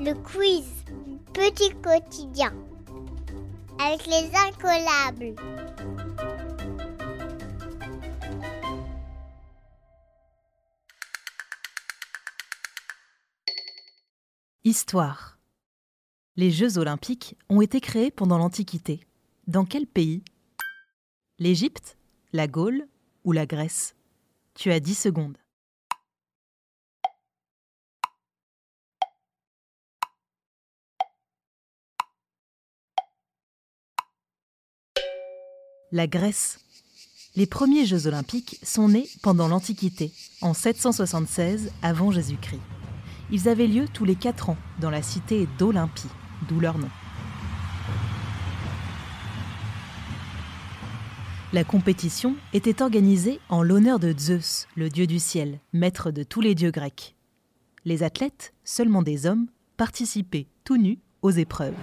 Le quiz Petit quotidien avec les incollables. Histoire. Les Jeux olympiques ont été créés pendant l'Antiquité. Dans quel pays? L'Égypte, la Gaule ou la Grèce? Tu as 10 secondes. La Grèce. Les premiers Jeux olympiques sont nés pendant l'Antiquité, en 776 avant Jésus-Christ. Ils avaient lieu tous les quatre ans dans la cité d'Olympie, d'où leur nom. La compétition était organisée en l'honneur de Zeus, le dieu du ciel, maître de tous les dieux grecs. Les athlètes, seulement des hommes, participaient tout nus aux épreuves.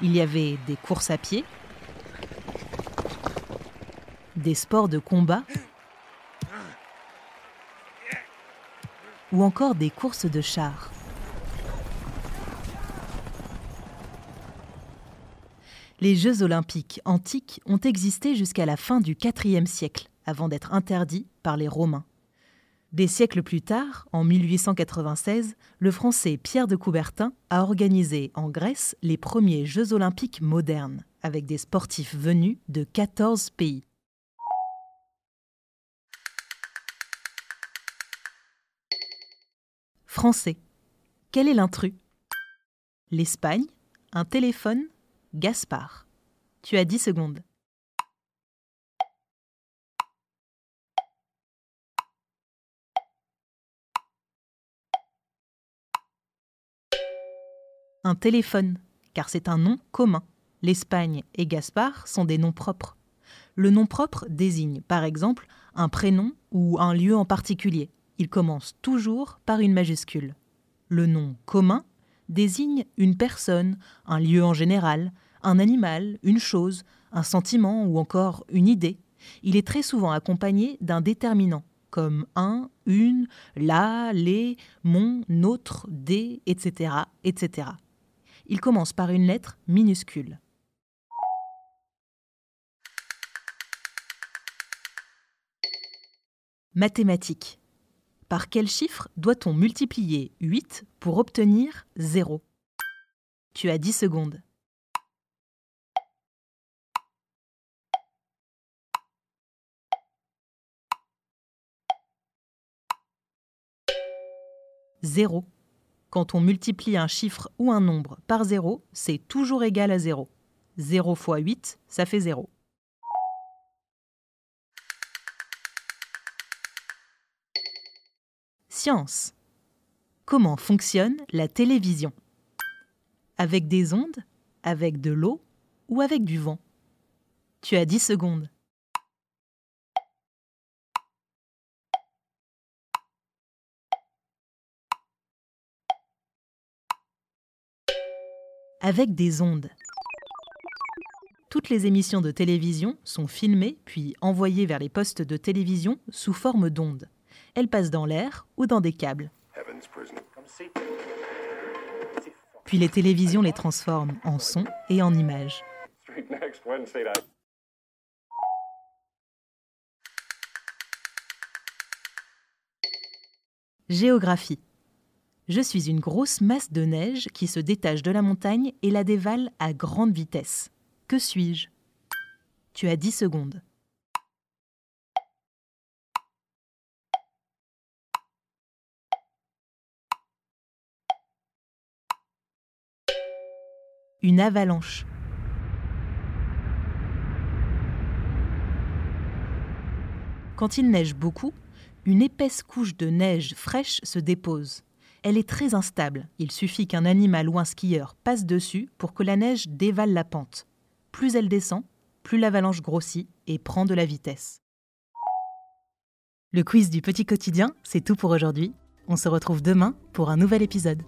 Il y avait des courses à pied, des sports de combat ou encore des courses de chars. Les Jeux olympiques antiques ont existé jusqu'à la fin du IVe siècle, avant d'être interdits par les Romains. Des siècles plus tard, en 1896, le Français Pierre de Coubertin a organisé en Grèce les premiers Jeux olympiques modernes, avec des sportifs venus de 14 pays. Français. Quel est l'intrus? L'Espagne, un téléphone, Gaspard. Tu as 10 secondes. Un téléphone, car c'est un nom commun. L'Espagne et Gaspard sont des noms propres. Le nom propre désigne, par exemple, un prénom ou un lieu en particulier. Il commence toujours par une majuscule. Le nom commun désigne une personne, un lieu en général, un animal, une chose, un sentiment ou encore une idée. Il est très souvent accompagné d'un déterminant, comme un, une, la, les, mon, notre, des, etc., etc. Il commence par une lettre minuscule. Mathématiques. Par quel chiffre doit-on multiplier 8 pour obtenir 0 Tu as 10 secondes. Zéro. Quand on multiplie un chiffre ou un nombre par 0, c'est toujours égal à 0. 0 fois 8, ça fait 0. Science. Comment fonctionne la télévision? Avec des ondes Avec de l'eau Ou avec du vent? Tu as 10 secondes. Avec des ondes. Toutes les émissions de télévision sont filmées puis envoyées vers les postes de télévision sous forme d'ondes. Elles passent dans l'air ou dans des câbles. Puis les télévisions les transforment en son et en images. Géographie. Je suis une grosse masse de neige qui se détache de la montagne et la dévale à grande vitesse. Que suis-je? Tu as 10 secondes. Une avalanche. Quand il neige beaucoup, une épaisse couche de neige fraîche se dépose elle est très instable. Il suffit qu'un animal ou un skieur passe dessus pour que la neige dévale la pente. Plus elle descend, plus l'avalanche grossit et prend de la vitesse. Le quiz du petit quotidien, c'est tout pour aujourd'hui. On se retrouve demain pour un nouvel épisode.